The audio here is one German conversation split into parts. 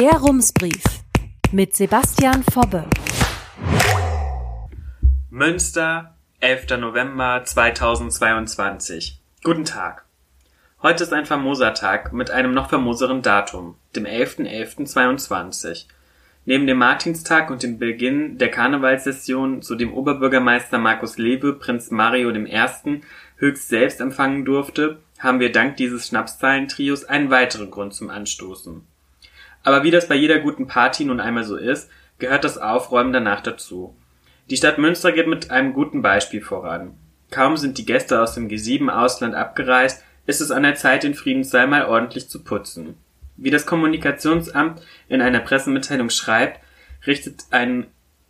Der Rumsbrief mit Sebastian Fobbe. Münster, 11. November 2022. Guten Tag. Heute ist ein famoser Tag mit einem noch famoseren Datum, dem 11.11.22. Neben dem Martinstag und dem Beginn der Karnevalssession, zu dem Oberbürgermeister Markus Lewe Prinz Mario I. höchst selbst empfangen durfte, haben wir dank dieses Schnapszahlentrios einen weiteren Grund zum Anstoßen. Aber wie das bei jeder guten Party nun einmal so ist, gehört das Aufräumen danach dazu. Die Stadt Münster geht mit einem guten Beispiel voran. Kaum sind die Gäste aus dem G7-Ausland abgereist, ist es an der Zeit, den Friedenssaal mal ordentlich zu putzen. Wie das Kommunikationsamt in einer Pressemitteilung schreibt, richtet ein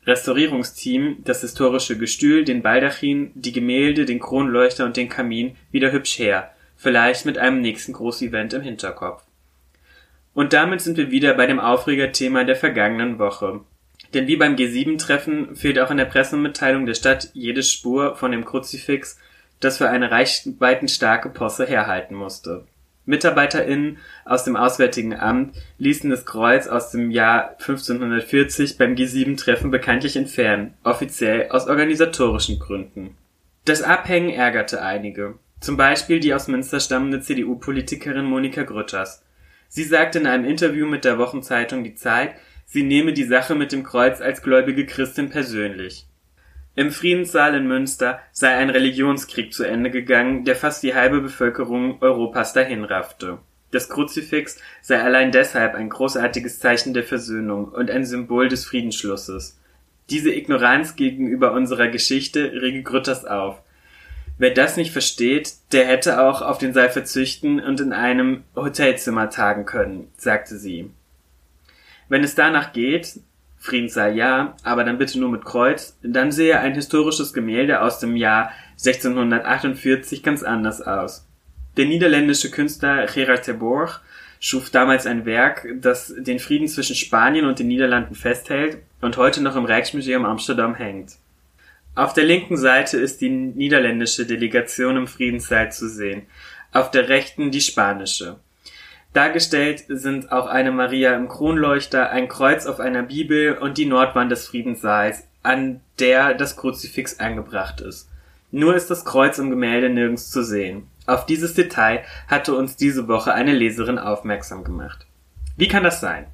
Restaurierungsteam das historische Gestühl, den Baldachin, die Gemälde, den Kronleuchter und den Kamin wieder hübsch her, vielleicht mit einem nächsten Großevent im Hinterkopf. Und damit sind wir wieder bei dem Aufregerthema der vergangenen Woche. Denn wie beim G7-Treffen fehlt auch in der Pressemitteilung der Stadt jede Spur von dem Kruzifix, das für eine reichweitenstarke Posse herhalten musste. MitarbeiterInnen aus dem Auswärtigen Amt ließen das Kreuz aus dem Jahr 1540 beim G7-Treffen bekanntlich entfernen, offiziell aus organisatorischen Gründen. Das Abhängen ärgerte einige, zum Beispiel die aus Münster stammende CDU-Politikerin Monika Grütters. Sie sagte in einem Interview mit der Wochenzeitung Die Zeit, sie nehme die Sache mit dem Kreuz als gläubige Christin persönlich. Im Friedenssaal in Münster sei ein Religionskrieg zu Ende gegangen, der fast die halbe Bevölkerung Europas dahinraffte. Das Kruzifix sei allein deshalb ein großartiges Zeichen der Versöhnung und ein Symbol des Friedensschlusses. Diese Ignoranz gegenüber unserer Geschichte rege Grütters auf. Wer das nicht versteht, der hätte auch auf den Saal verzüchten und in einem Hotelzimmer tagen können, sagte sie. Wenn es danach geht, Friedenssaal ja, aber dann bitte nur mit Kreuz, dann sehe ein historisches Gemälde aus dem Jahr 1648 ganz anders aus. Der niederländische Künstler Gerard Terborch schuf damals ein Werk, das den Frieden zwischen Spanien und den Niederlanden festhält und heute noch im Rijksmuseum Amsterdam hängt. Auf der linken Seite ist die niederländische Delegation im Friedenssaal zu sehen, auf der rechten die spanische. Dargestellt sind auch eine Maria im Kronleuchter, ein Kreuz auf einer Bibel und die Nordwand des Friedenssaals, an der das Kruzifix angebracht ist. Nur ist das Kreuz im Gemälde nirgends zu sehen. Auf dieses Detail hatte uns diese Woche eine Leserin aufmerksam gemacht. Wie kann das sein?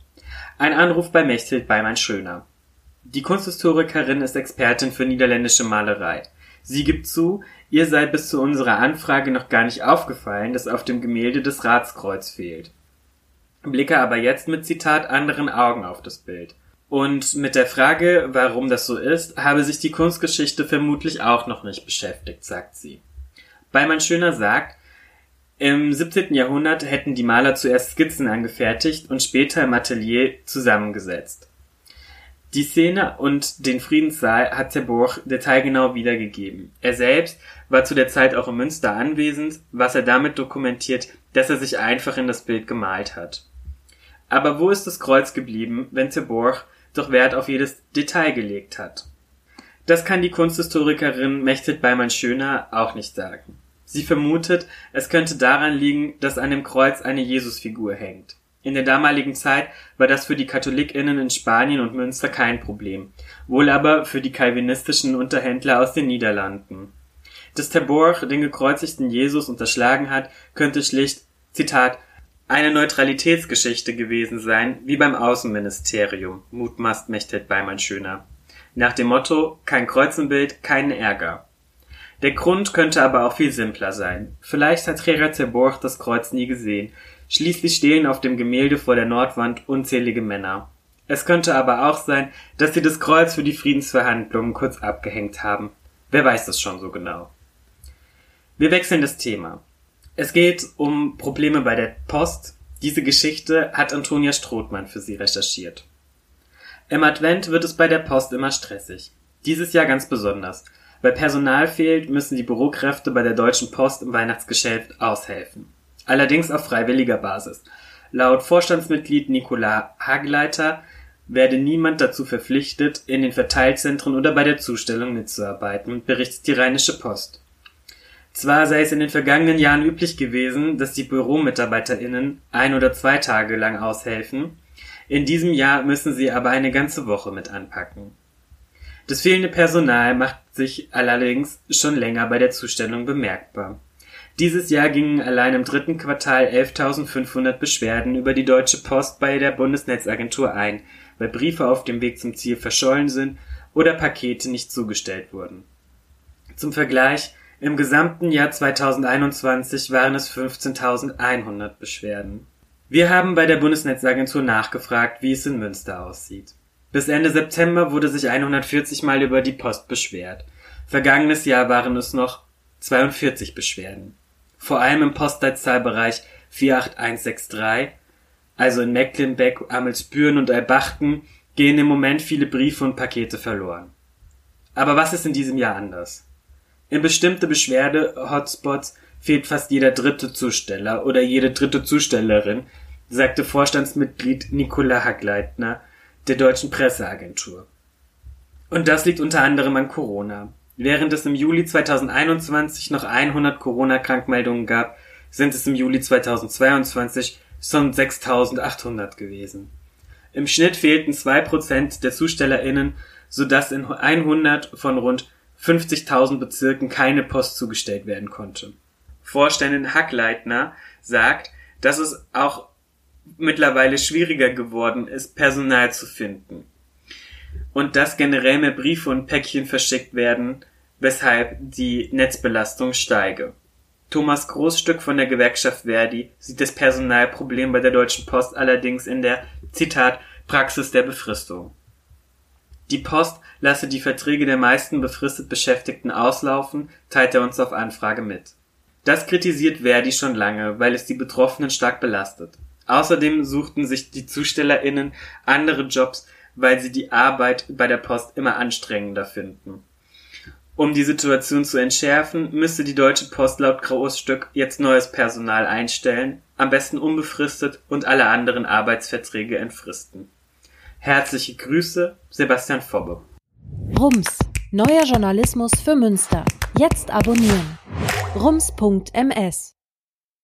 Ein Anruf bei Mechthild Beimann Schöner. Die Kunsthistorikerin ist Expertin für niederländische Malerei. Sie gibt zu, ihr sei bis zu unserer Anfrage noch gar nicht aufgefallen, dass auf dem Gemälde das Ratskreuz fehlt. Blicke aber jetzt mit Zitat anderen Augen auf das Bild. Und mit der Frage, warum das so ist, habe sich die Kunstgeschichte vermutlich auch noch nicht beschäftigt, sagt sie. Beimann Schöner sagt, im 17. Jahrhundert hätten die Maler zuerst Skizzen angefertigt und später im Atelier zusammengesetzt. Die Szene und den Friedenssaal hat Terborch detailgenau wiedergegeben. Er selbst war zu der Zeit auch in Münster anwesend, was er damit dokumentiert, dass er sich einfach in das Bild gemalt hat. Aber wo ist das Kreuz geblieben, wenn Terborch doch Wert auf jedes Detail gelegt hat? Das kann die Kunsthistorikerin Mechthild Beimann-Schöner auch nicht sagen. Sie vermutet, es könnte daran liegen, dass an dem Kreuz eine Jesusfigur hängt. In der damaligen Zeit war das für die KatholikInnen in Spanien und Münster kein Problem, wohl aber für die calvinistischen Unterhändler aus den Niederlanden. Dass Terborch den gekreuzigten Jesus unterschlagen hat, könnte schlicht, Zitat, eine Neutralitätsgeschichte gewesen sein, wie beim Außenministerium, mutmaßt Mechthild Beimann Schöner. Nach dem Motto, kein Kreuzenbild, keinen Ärger. Der Grund könnte aber auch viel simpler sein. Vielleicht hat Gerard Terborch das Kreuz nie gesehen, Schließlich stehen auf dem Gemälde vor der Nordwand unzählige Männer. Es könnte aber auch sein, dass sie das Kreuz für die Friedensverhandlungen kurz abgehängt haben. Wer weiß das schon so genau. Wir wechseln das Thema. Es geht um Probleme bei der Post. Diese Geschichte hat Antonia Strothmann für Sie recherchiert. Im Advent wird es bei der Post immer stressig. Dieses Jahr ganz besonders. Weil Personal fehlt, müssen die Bürokräfte bei der Deutschen Post im Weihnachtsgeschäft aushelfen allerdings auf freiwilliger Basis. Laut Vorstandsmitglied Nicola Hagleiter werde niemand dazu verpflichtet, in den Verteilzentren oder bei der Zustellung mitzuarbeiten, berichtet die Rheinische Post. Zwar sei es in den vergangenen Jahren üblich gewesen, dass die BüromitarbeiterInnen ein oder zwei Tage lang aushelfen, in diesem Jahr müssen sie aber eine ganze Woche mit anpacken. Das fehlende Personal macht sich allerdings schon länger bei der Zustellung bemerkbar. Dieses Jahr gingen allein im dritten Quartal 11.500 Beschwerden über die Deutsche Post bei der Bundesnetzagentur ein, weil Briefe auf dem Weg zum Ziel verschollen sind oder Pakete nicht zugestellt wurden. Zum Vergleich, im gesamten Jahr 2021 waren es 15.100 Beschwerden. Wir haben bei der Bundesnetzagentur nachgefragt, wie es in Münster aussieht. Bis Ende September wurde sich 140 Mal über die Post beschwert. Vergangenes Jahr waren es noch 42 Beschwerden. Vor allem im Postleitzahlbereich 48163, also in Mecklenbeck, Amelsbüren und Albachten, gehen im Moment viele Briefe und Pakete verloren. Aber was ist in diesem Jahr anders? In bestimmte Beschwerde-Hotspots fehlt fast jeder dritte Zusteller oder jede dritte Zustellerin, sagte Vorstandsmitglied Nicola Hackleitner der deutschen Presseagentur. Und das liegt unter anderem an Corona. Während es im Juli 2021 noch 100 Corona-Krankmeldungen gab, sind es im Juli 2022 schon 6800 gewesen. Im Schnitt fehlten zwei Prozent der ZustellerInnen, sodass in 100 von rund 50.000 Bezirken keine Post zugestellt werden konnte. Vorständin Hackleitner sagt, dass es auch mittlerweile schwieriger geworden ist, Personal zu finden. Und dass generell mehr Briefe und Päckchen verschickt werden, weshalb die Netzbelastung steige. Thomas Großstück von der Gewerkschaft Verdi sieht das Personalproblem bei der Deutschen Post allerdings in der, Zitat, Praxis der Befristung. Die Post lasse die Verträge der meisten befristet Beschäftigten auslaufen, teilt er uns auf Anfrage mit. Das kritisiert Verdi schon lange, weil es die Betroffenen stark belastet. Außerdem suchten sich die ZustellerInnen andere Jobs, weil sie die Arbeit bei der Post immer anstrengender finden. Um die Situation zu entschärfen, müsste die Deutsche Post laut Großstück jetzt neues Personal einstellen, am besten unbefristet und alle anderen Arbeitsverträge entfristen. Herzliche Grüße, Sebastian Fobbe. Rums, neuer Journalismus für Münster. Jetzt abonnieren. rums.ms